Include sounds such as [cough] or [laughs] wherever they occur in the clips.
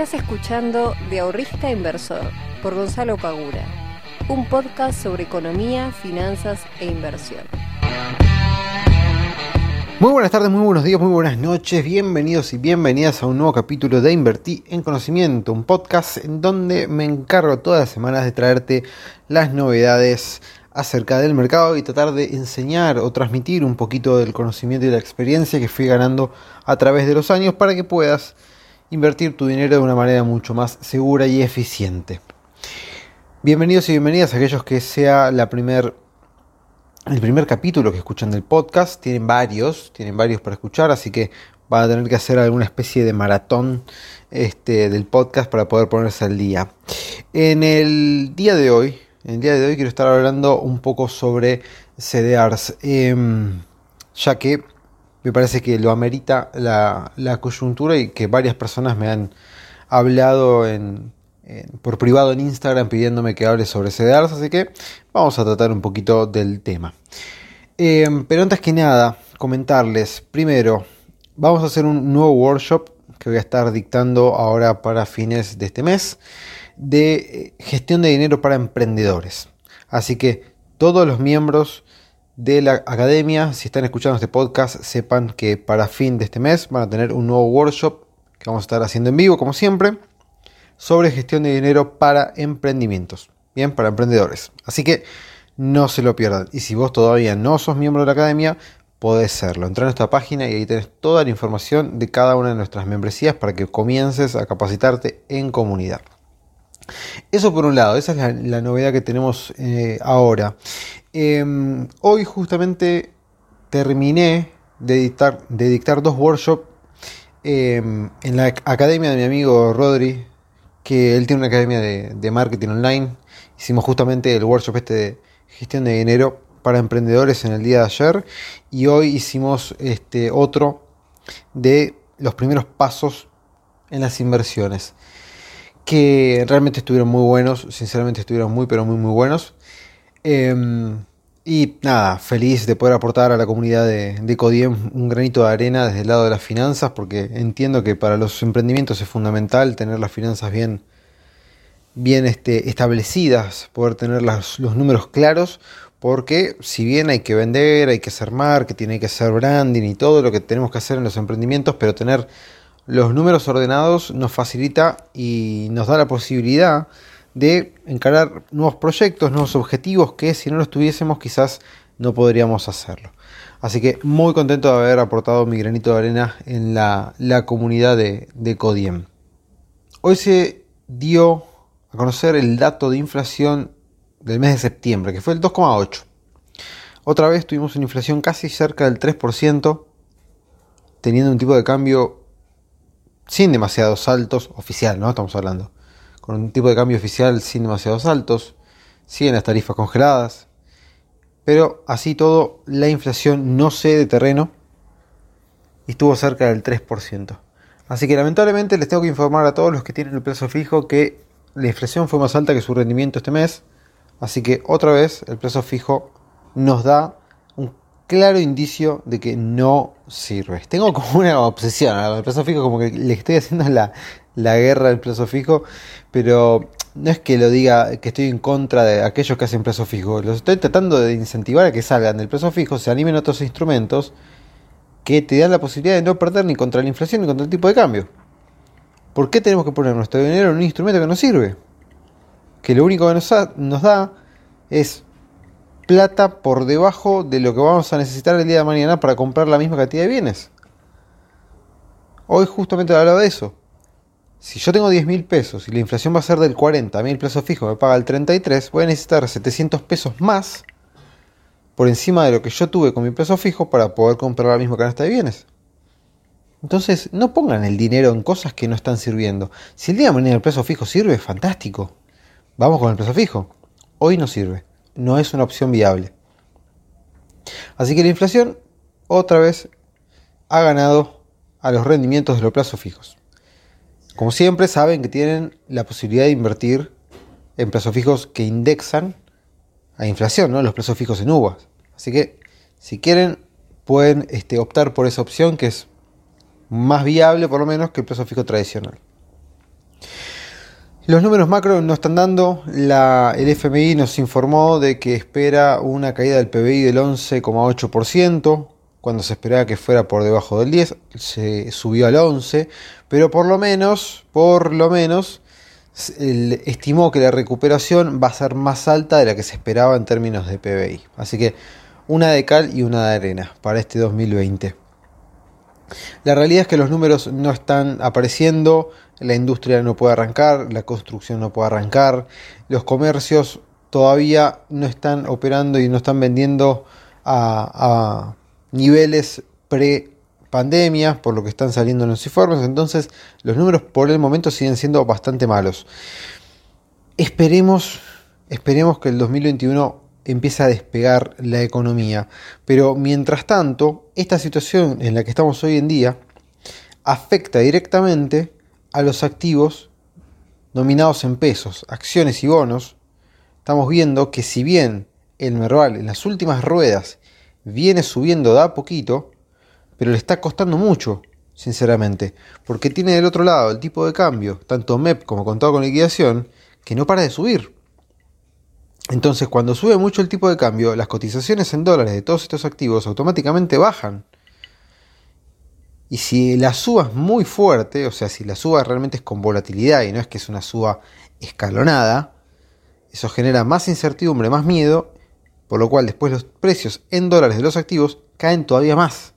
Estás escuchando De Ahorrista Inversor por Gonzalo Pagura, un podcast sobre economía, finanzas e inversión. Muy buenas tardes, muy buenos días, muy buenas noches, bienvenidos y bienvenidas a un nuevo capítulo de Invertí en Conocimiento, un podcast en donde me encargo todas las semanas de traerte las novedades acerca del mercado y tratar de enseñar o transmitir un poquito del conocimiento y la experiencia que fui ganando a través de los años para que puedas invertir tu dinero de una manera mucho más segura y eficiente. Bienvenidos y bienvenidas a aquellos que sea la primer, el primer capítulo que escuchan del podcast. Tienen varios, tienen varios para escuchar, así que van a tener que hacer alguna especie de maratón este, del podcast para poder ponerse al día. En el día de hoy, en el día de hoy quiero estar hablando un poco sobre CDRs, em, ya que me parece que lo amerita la, coyuntura y que varias personas me han hablado por privado en Instagram pidiéndome que hable sobre CDRs, así que vamos a tratar un poquito del tema. Em, pero antes que nada, comentarles, primero, vamos a hacer un nuevo workshop que voy a estar dictando ahora para fines de este mes de eh, gestión de dinero para emprendedores. Así que todos los miembros de la academia, si están escuchando este podcast, sepan que para fin de este mes van a tener un nuevo workshop que vamos a estar haciendo en vivo, como siempre, sobre gestión de dinero para emprendimientos. Bien, para emprendedores. Así que no se lo pierdan. Y si vos todavía no sos miembro de la academia, podés serlo. Entra en nuestra página y ahí tenés toda la información de cada una de nuestras membresías para que comiences a capacitarte en comunidad. Eso por un lado, esa es la, novedad que tenemos eh, ahora. Em, hoy justamente terminé de dictar, de dictar dos workshops em, en la academia de mi amigo Rodri, que él tiene una academia de, marketing online. Hicimos justamente el workshop este de gestión de dinero para emprendedores en el día de ayer y hoy hicimos este otro de los primeros pasos en las inversiones que realmente estuvieron muy buenos, sinceramente estuvieron muy, pero muy, muy buenos. Em, y nada, feliz de poder aportar a la comunidad de, de, Codiem un granito de arena desde el lado de las finanzas, porque entiendo que para los emprendimientos es fundamental tener las finanzas bien, bien este, establecidas, poder tener los números claros, porque si bien hay que vender, hay que hacer marketing, hay que hacer branding y todo lo que tenemos que hacer en los emprendimientos, pero tener los números ordenados nos facilita y nos da la posibilidad de encarar nuevos proyectos, nuevos objetivos que si no los tuviésemos quizás no podríamos hacerlo. Así que muy contento de haber aportado mi granito de arena en la, comunidad de, de Codiem. Hoy se dio a conocer el dato de inflación del mes de septiembre, que fue el 2,8. Otra vez tuvimos una inflación casi cerca del 3%, teniendo un tipo de cambio sin demasiados saltos, oficial, ¿no? Estamos hablando. Con un tipo de cambio oficial sin demasiados saltos, siguen las tarifas congeladas, pero así todo, la inflación no cede de terreno y estuvo cerca del 3%. Así que lamentablemente les tengo que informar a todos los que tienen el plazo fijo que la inflación fue más alta que su rendimiento este mes. Así que otra vez el plazo fijo nos da claro indicio de que no sirve. Tengo [laughs] como una obsesión al plazo fijo, como que le estoy haciendo la, guerra del plazo fijo, pero no es que lo diga que estoy en contra de aquellos que hacen plazo fijo, los estoy tratando de incentivar a que salgan del plazo fijo, se animen otros instrumentos que te dan la posibilidad de no perder ni contra la inflación ni contra el tipo de cambio. ¿Por qué tenemos que poner nuestro dinero en un instrumento que no sirve? Que lo único que nos da es plata por debajo de lo que vamos a necesitar el día de mañana para comprar la misma cantidad de bienes. Hoy justamente hablaba de eso. Si yo tengo 10 mil pesos y la inflación va a ser del 40, a mí el plazo fijo me paga el 33, voy a necesitar 700 pesos más por encima de lo que yo tuve con mi plazo fijo para poder comprar la misma canasta de bienes. Entonces, no pongan el dinero en cosas que no están sirviendo. Si el día de mañana el plazo fijo sirve, fantástico. Vamos con el plazo fijo. Hoy no sirve no es una opción viable. Así que la inflación otra vez ha ganado a los rendimientos de los plazos fijos. Como siempre saben que tienen la posibilidad de invertir en plazos fijos que indexan a inflación, ¿no? los plazos fijos en uvas. Así que si quieren pueden este, optar por esa opción que es más viable por lo menos que el plazo fijo tradicional. Los números macro no están dando. La, el FMI nos informó de que espera una caída del PBI del 11,8%, cuando se esperaba que fuera por debajo del 10, se subió al 11, pero por lo menos, por lo menos, estimó que la recuperación va a ser más alta de la que se esperaba en términos de PBI. Así que una de cal y una de arena para este 2020. La realidad es que los números no están apareciendo, la industria no puede arrancar, la construcción no puede arrancar, los comercios todavía no están operando y no están vendiendo a, niveles pre pandemia, por lo que están saliendo en los informes, entonces los números por el momento siguen siendo bastante malos. Esperemos, esperemos que el 2021 empiece a despegar la economía, pero mientras tanto, esta situación en la que estamos hoy en día afecta directamente a los activos nominados en pesos, acciones y bonos. Estamos viendo que si bien el Merval en las últimas ruedas viene subiendo da poquito, pero le está costando mucho, sinceramente, porque tiene del otro lado el tipo de cambio, tanto MEP como contado con liquidación, que no para de subir. Entonces, cuando sube mucho el tipo de cambio, las cotizaciones en dólares de todos estos activos automáticamente bajan. Y si la suba es muy fuerte, o sea, si la suba realmente es con volatilidad y no es que es una suba escalonada, eso genera más incertidumbre, más miedo, por lo cual después los precios en dólares de los activos caen todavía más.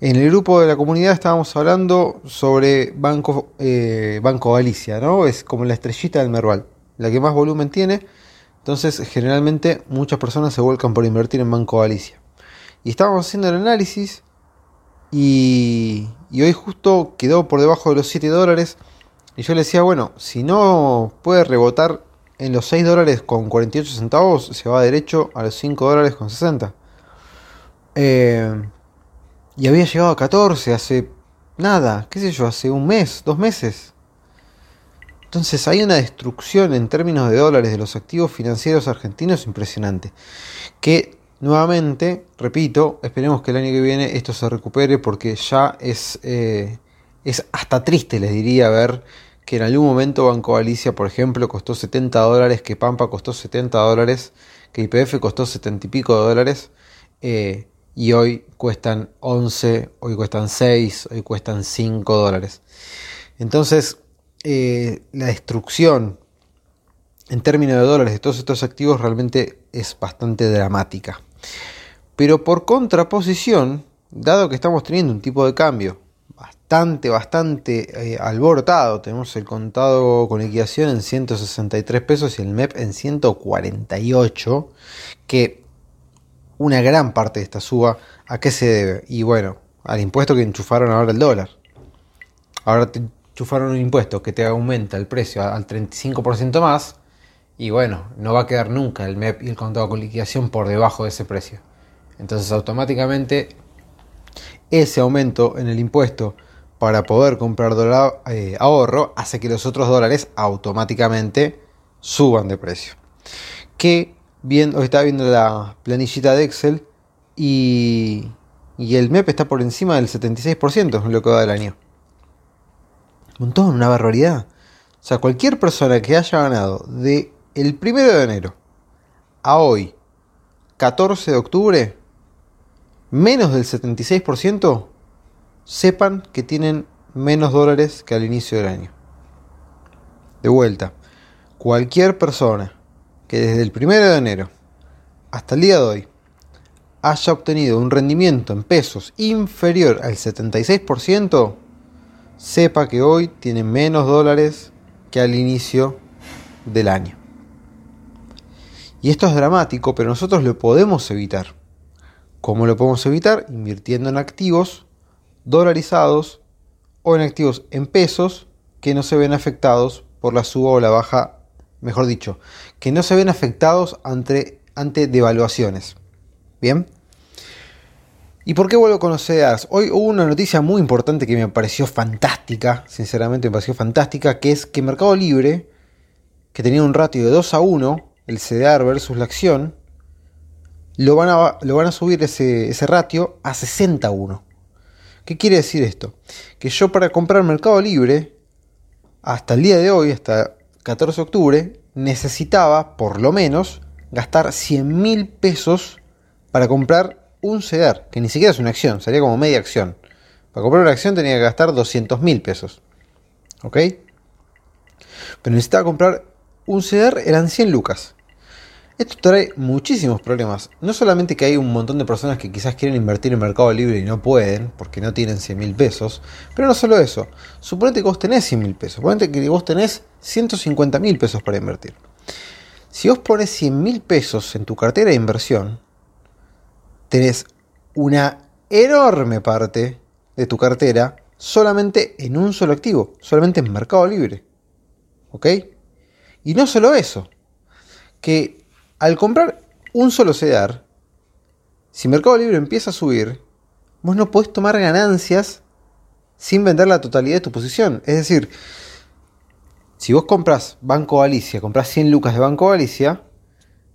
En el grupo de la comunidad estábamos hablando sobre Banco, eh, Banco Galicia, ¿no? Es como la estrellita del Merval, la que más volumen tiene. Entonces, generalmente muchas personas se vuelcan por invertir en Banco Galicia. Y estábamos haciendo el análisis y, y hoy justo quedó por debajo de los 7 dólares. Y yo le decía, bueno, si no puede rebotar en los 6 dólares con 48 centavos, se va derecho a los 5 dólares con 60. Eh, y había llegado a 14 hace nada, qué sé yo, hace un mes, dos meses. Entonces hay una destrucción en términos de dólares de los activos financieros argentinos impresionante. Que nuevamente, repito, esperemos que el año que viene esto se recupere porque ya es, eh, es hasta triste, les diría, ver que en algún momento Banco Galicia, por ejemplo, costó 70 dólares, que Pampa costó 70 dólares, que IPF costó 70 y pico de dólares. Eh, y hoy cuestan 11, hoy cuestan 6, hoy cuestan 5 dólares. Entonces, eh, la destrucción en términos de dólares de todos estos activos realmente es bastante dramática. Pero por contraposición, dado que estamos teniendo un tipo de cambio bastante, bastante eh, alborotado, tenemos el contado con liquidación en 163 pesos y el MEP en 148, que una gran parte de esta suba, ¿a qué se debe? Y bueno, al impuesto que enchufaron ahora el dólar. Ahora te enchufaron un impuesto que te aumenta el precio al 35% más y bueno, no va a quedar nunca el MEP y el contado con liquidación por debajo de ese precio. Entonces automáticamente ese aumento en el impuesto para poder comprar dólar, eh, ahorro hace que los otros dólares automáticamente suban de precio. Que viendo, estaba viendo la planillita de Excel y, y el MEP está por encima del 76% en lo que va del año. Un montón, una barbaridad. O sea, cualquier persona que haya ganado de el 1 de enero a hoy, 14 de octubre, menos del 76%, sepan que tienen menos dólares que al inicio del año. De vuelta, cualquier persona que desde el 1 de enero hasta el día de hoy haya obtenido un rendimiento en pesos inferior al 76%, sepa que hoy tiene menos dólares que al inicio del año. Y esto es dramático, pero nosotros lo podemos evitar. ¿Cómo lo podemos evitar? Invirtiendo en activos dolarizados o en activos en pesos que no se ven afectados por la suba o la baja mejor dicho, que no se ven afectados ante, ante devaluaciones. Bien. ¿Y por qué vuelvo con los Hoy hubo una noticia muy importante que me pareció fantástica, sinceramente me pareció fantástica, que es que Mercado Libre, que tenía un ratio de 2 a 1, el CDR versus la acción, lo van a, a subir ese, ratio a 60 a 1. ¿Qué quiere decir esto? Que yo para comprar Mercado Libre hasta el día de hoy, hasta 14 de octubre, necesitaba por lo menos gastar 100 mil pesos para comprar un CEDAR, que ni siquiera es una acción, sería como media acción. Para comprar una acción tenía que gastar 200 mil pesos. ¿Ok? Pero necesitaba comprar un CEDAR, eran 100 lucas. Esto trae muchísimos problemas. No solamente que hay un montón de personas que quizás quieren invertir en Mercado Libre y no pueden, porque no tienen 100 mil pesos. Pero no solo eso. Suponete que vos tenés 100 mil pesos. Suponete que vos tenés 150 mil pesos para invertir. Si vos pones 100 mil pesos en tu cartera de inversión, tenés una enorme parte de tu cartera solamente en un solo activo, solamente en Mercado Libre. ¿Ok? Y no solo eso, que al comprar un solo CEDAR, si Mercado Libre empieza a subir, vos no podés tomar ganancias sin vender la totalidad de tu posición. Es decir, si vos compras Banco Galicia, compras 100 lucas de Banco Galicia,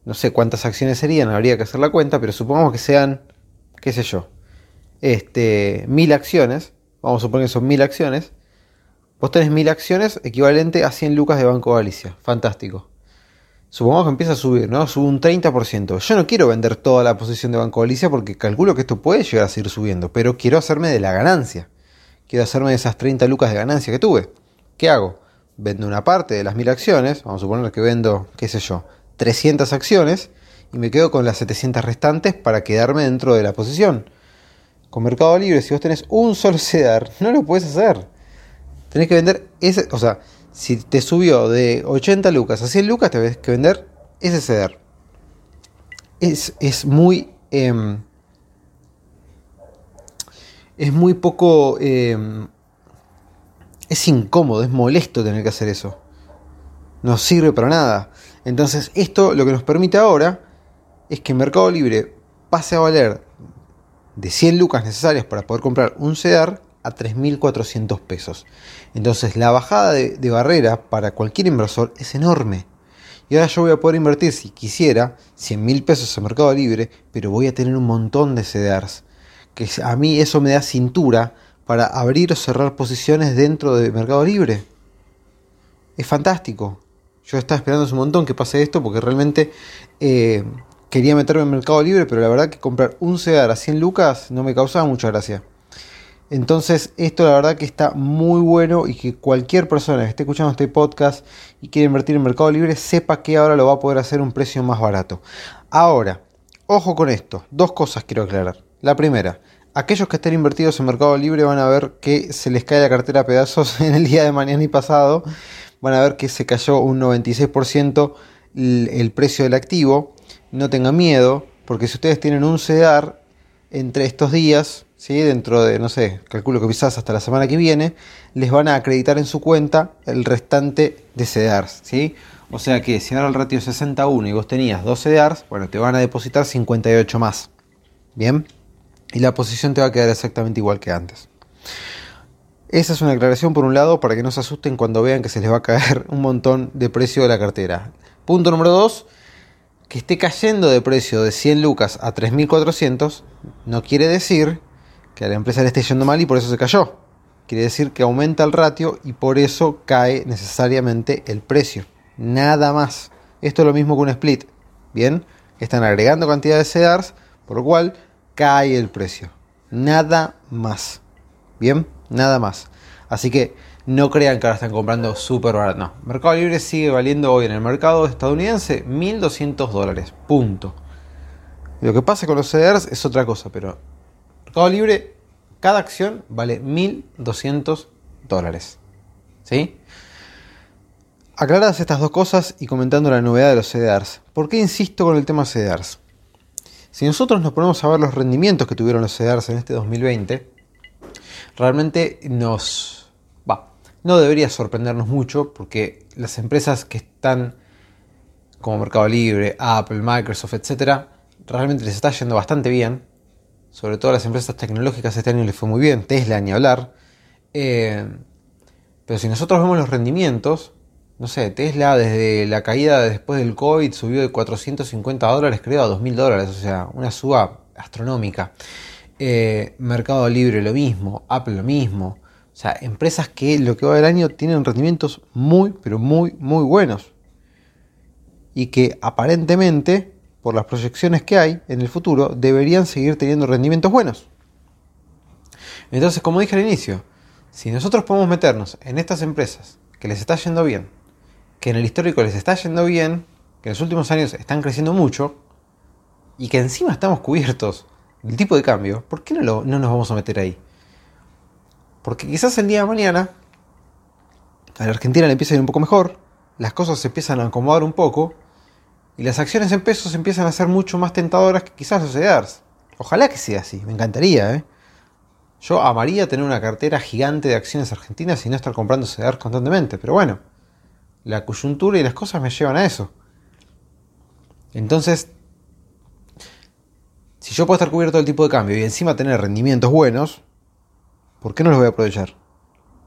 no sé cuántas acciones serían, habría que hacer la cuenta, pero supongamos que sean, qué sé yo, este, mil acciones, vamos a suponer que son mil acciones, vos tenés mil acciones equivalente a 100 lucas de Banco Galicia, fantástico. Supongamos que empieza a subir, ¿no? Sube un 30%. Yo no quiero vender toda la posición de Banco Galicia porque calculo que esto puede llegar a seguir subiendo, pero quiero hacerme de la ganancia. Quiero hacerme de esas 30 lucas de ganancia que tuve. ¿Qué hago? Vendo una parte de las mil acciones, vamos a suponer que vendo, qué sé yo, 300 acciones y me quedo con las 700 restantes para quedarme dentro de la posición. Con Mercado Libre, si vos tenés un solo [laughs] CEDAR, no lo puedes hacer. Tenés que vender ese, o sea, si te subió de 80 lucas a 100 lucas, te ves que vender ese ceder. Es, es muy. Em, es muy poco. Em, es incómodo, es molesto tener que hacer eso. No sirve para nada. Entonces, esto lo que nos permite ahora es que Mercado Libre pase a valer de 100 lucas necesarias para poder comprar un CEDAR a 3.400 pesos. Entonces la bajada de, barrera para cualquier inversor es enorme. Y ahora yo voy a poder invertir, si quisiera, 100 mil pesos en Mercado Libre, pero voy a tener un montón de CDRs. Que a mí eso me da cintura para abrir o cerrar posiciones dentro de Mercado Libre. Es fantástico. Yo estaba esperando un montón que pase esto porque realmente eh, quería meterme en Mercado Libre, pero la verdad que comprar un CDR a 100 lucas no me causaba mucha gracia. Entonces, esto la verdad que está muy bueno y que cualquier persona que esté escuchando este podcast y quiere invertir en Mercado Libre sepa que ahora lo va a poder hacer un precio más barato. Ahora, ojo con esto, dos cosas quiero aclarar. La primera, aquellos que estén invertidos en Mercado Libre van a ver que se les cae la cartera a pedazos [laughs] en el día de mañana y pasado. Van a ver que se cayó un 96% el precio del activo. No tengan miedo, porque si ustedes tienen un CEDAR entre estos días, ¿sí? dentro de, no sé, calculo que quizás hasta la semana que viene, les van a acreditar en su cuenta el restante de CEDARs. ¿sí? O sea que si ahora el ratio es 61 y vos tenías 2 CEDARs, bueno, te van a depositar 58 más. ¿Bien? Y la posición te va a quedar exactamente igual que antes. Esa es una aclaración por un lado para que no se asusten cuando vean que se les va a caer [laughs] un montón de precio de la cartera. Punto número 2 que esté cayendo de precio de 100 lucas a 3.400 no quiere decir que a la empresa le esté yendo mal y por eso se cayó. Quiere decir que aumenta el ratio y por eso cae necesariamente el precio. Nada más. Esto es lo mismo que un split. Bien, están agregando cantidad de CEDARs, por lo cual cae el precio. Nada más. Bien, nada más. Así que no crean que ahora están comprando súper barato. No, Mercado Libre sigue valiendo hoy en el mercado estadounidense 1.200 dólares. Punto. Lo que pasa con los CDRs es otra cosa, pero Mercado Libre, cada acción vale 1.200 dólares. ¿Sí? Aclaradas estas dos cosas y comentando la novedad de los CDRs. ¿Por qué insisto con el tema CDRs? Si nosotros nos ponemos a ver los rendimientos que tuvieron los CDRs en este 2020, realmente nos no debería sorprendernos mucho porque las empresas que están como Mercado Libre, Apple, Microsoft, etcétera, realmente les está yendo bastante bien. Sobre todo las empresas tecnológicas este año les fue muy bien, Tesla ni hablar. Eh, pero si nosotros vemos los rendimientos, no sé, Tesla desde la caída después del COVID subió de 450 dólares creo a 2.000 dólares, o sea, una suba astronómica. Eh, Mercado Libre lo mismo, Apple lo mismo. O sea, empresas que lo que va del año tienen rendimientos muy, pero muy, muy buenos. Y que aparentemente, por las proyecciones que hay en el futuro, deberían seguir teniendo rendimientos buenos. Entonces, como dije al inicio, si nosotros podemos meternos en estas empresas que les está yendo bien, que en el histórico les está yendo bien, que en los últimos años están creciendo mucho, y que encima estamos cubiertos del tipo de cambio, ¿por qué no, no nos vamos a meter ahí? Porque quizás el día de mañana a la Argentina le empieza a ir un poco mejor, las cosas se empiezan a acomodar un poco y las acciones en pesos empiezan a ser mucho más tentadoras que quizás los CDRs. Ojalá que sea así, me encantaría. ¿eh? Yo amaría tener una cartera gigante de acciones argentinas y no estar comprando CDRs constantemente, pero bueno, la coyuntura y las cosas me llevan a eso. Entonces, si yo puedo estar cubierto del tipo de cambio y encima tener rendimientos buenos, ¿Por qué no los voy a aprovechar?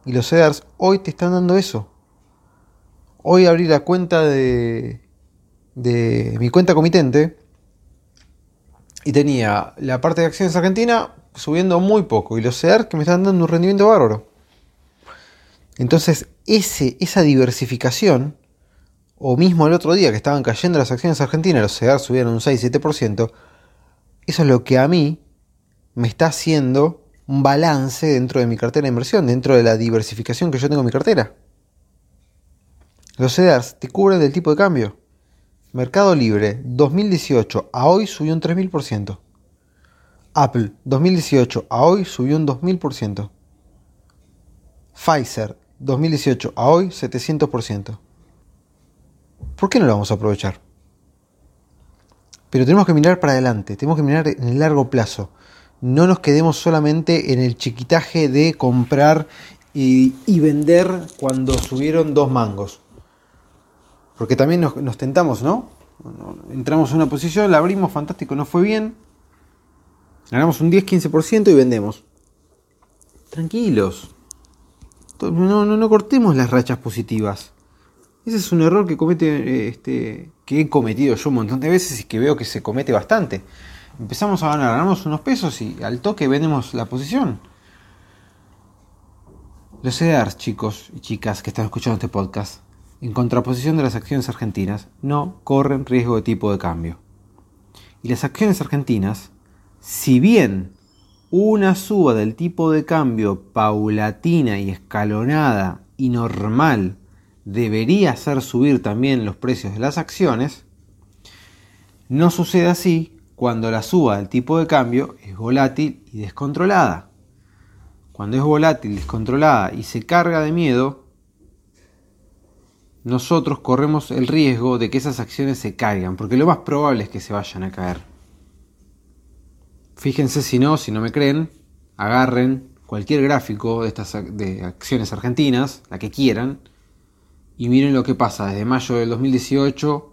Y los CEDARs hoy te están dando eso. Hoy abrí la cuenta de, de mi cuenta comitente y tenía la parte de acciones argentina subiendo muy poco y los CEDARs que me están dando un rendimiento bárbaro. Entonces, ese, esa diversificación, o mismo el otro día que estaban cayendo las acciones argentinas, los CEDAR subieron un 6-7%, eso es lo que a mí me está haciendo un balance dentro de mi cartera de inversión, dentro de la diversificación que yo tengo en mi cartera. Los CEDARs te cubren del tipo de cambio. Mercado Libre 2018 a hoy subió un 3000%. Apple 2018 a hoy subió un 2000%. Pfizer 2018 a hoy 700%. ¿Por qué no lo vamos a aprovechar? Pero tenemos que mirar para adelante, tenemos que mirar en el largo plazo no nos quedemos solamente en el chiquitaje de comprar y, vender cuando subieron dos mangos. Porque también nos, tentamos, ¿no? Entramos en una posición, la abrimos, fantástico, no fue bien. Ganamos un 10-15% y vendemos. Tranquilos. No, no, no cortemos las rachas positivas. Ese es un error que comete este, que he cometido yo un montón de veces y que veo que se comete bastante empezamos a ganar, ganamos unos pesos y al toque vendemos la posición. Los CDRs, chicos y chicas que están escuchando este podcast, en contraposición de las acciones argentinas, no corren riesgo de tipo de cambio. Y las acciones argentinas, si bien una suba del tipo de cambio paulatina y escalonada y normal debería hacer subir también los precios de las acciones, no sucede así cuando la suba del tipo de cambio es volátil y descontrolada. Cuando es volátil, descontrolada y se carga de miedo, nosotros corremos el riesgo de que esas acciones se caigan, porque lo más probable es que se vayan a caer. Fíjense si no, si no me creen, agarren cualquier gráfico de estas de acciones argentinas, la que quieran, y miren lo que pasa desde mayo del 2018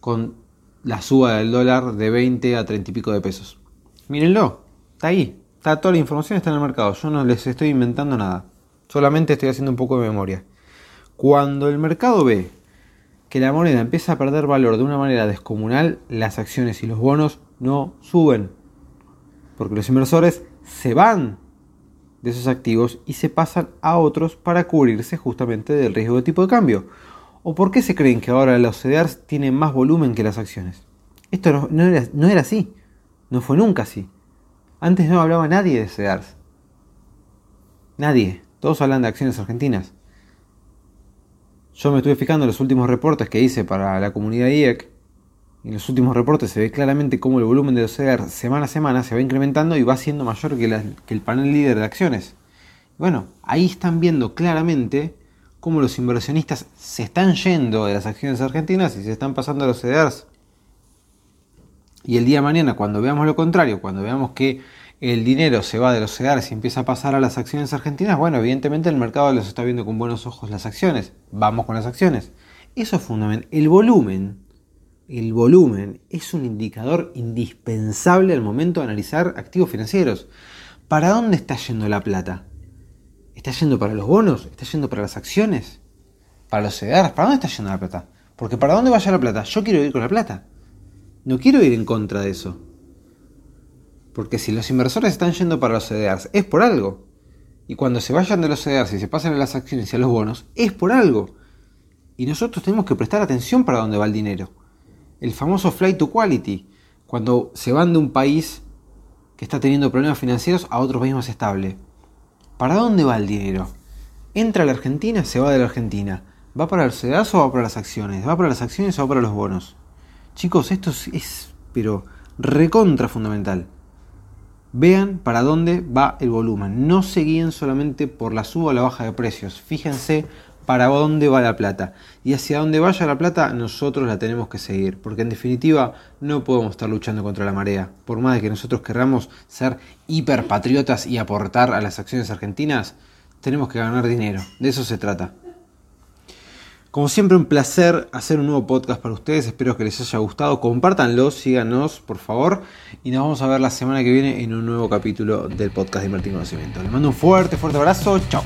con la suba del dólar de 20 a 30 y pico de pesos. Mírenlo, está ahí, está toda la información está en el mercado, yo no les estoy inventando nada, solamente estoy haciendo un poco de memoria. Cuando el mercado ve que la moneda empieza a perder valor de una manera descomunal, las acciones y los bonos no suben, porque los inversores se van de esos activos y se pasan a otros para cubrirse justamente del riesgo de tipo de cambio. ¿O por qué se creen que ahora los CDRs tienen más volumen que las acciones? Esto no, era, así. No fue nunca así. Antes no hablaba nadie de CDRs. Nadie. Todos hablan de acciones argentinas. Yo me estuve fijando en los últimos reportes que hice para la comunidad IEC. En los últimos reportes se ve claramente cómo el volumen de los CDRs semana a semana se va incrementando y va siendo mayor que, el panel líder de acciones. Bueno, ahí están viendo claramente cómo los inversionistas se están yendo de las acciones argentinas y se están pasando a los CDRs. Y el día de mañana, cuando veamos lo contrario, cuando veamos que el dinero se va de los CDRs y empieza a pasar a las acciones argentinas, bueno, evidentemente el mercado los está viendo con buenos ojos las acciones. Vamos con las acciones. Eso es fundamental. El volumen, el volumen es un indicador indispensable al momento de analizar activos financieros. ¿Para dónde está yendo la plata? ¿Está yendo para los bonos? ¿Está yendo para las acciones? ¿Para los CDRs? ¿Para dónde está yendo la plata? Porque para dónde vaya la plata, yo quiero ir con la plata. No quiero ir en contra de eso. Porque si los inversores están yendo para los CDRs, es por algo. y cuando se vayan de los CDRs y se pasen a las acciones y a los bonos, es por algo. Y nosotros tenemos que prestar atención para dónde va el dinero. El famoso flight to quality, cuando se van de un país que está teniendo problemas financieros a otro país más estable. ¿Para dónde va el dinero? Entra a la Argentina, se va de la Argentina. ¿Va para los CDRs o va para las acciones? ¿Va para las acciones o va para los bonos? Chicos, esto es, es pero recontra fundamental. Vean para dónde va el volumen. No se guíen solamente por la suba o la baja de precios. Fíjense para dónde va la plata. Y hacia dónde vaya la plata, nosotros la tenemos que seguir. Porque en definitiva, no podemos estar luchando contra la marea. Por más de que nosotros querramos ser hiperpatriotas y aportar a las acciones argentinas, tenemos que ganar dinero. De eso se trata. Como siempre, un placer hacer un nuevo podcast para ustedes. Espero que les haya gustado. Compártanlo, síganos, por favor. Y nos vamos a ver la semana que viene en un nuevo capítulo del podcast de Invertir Conocimiento. Les mando un fuerte, fuerte abrazo. Chao.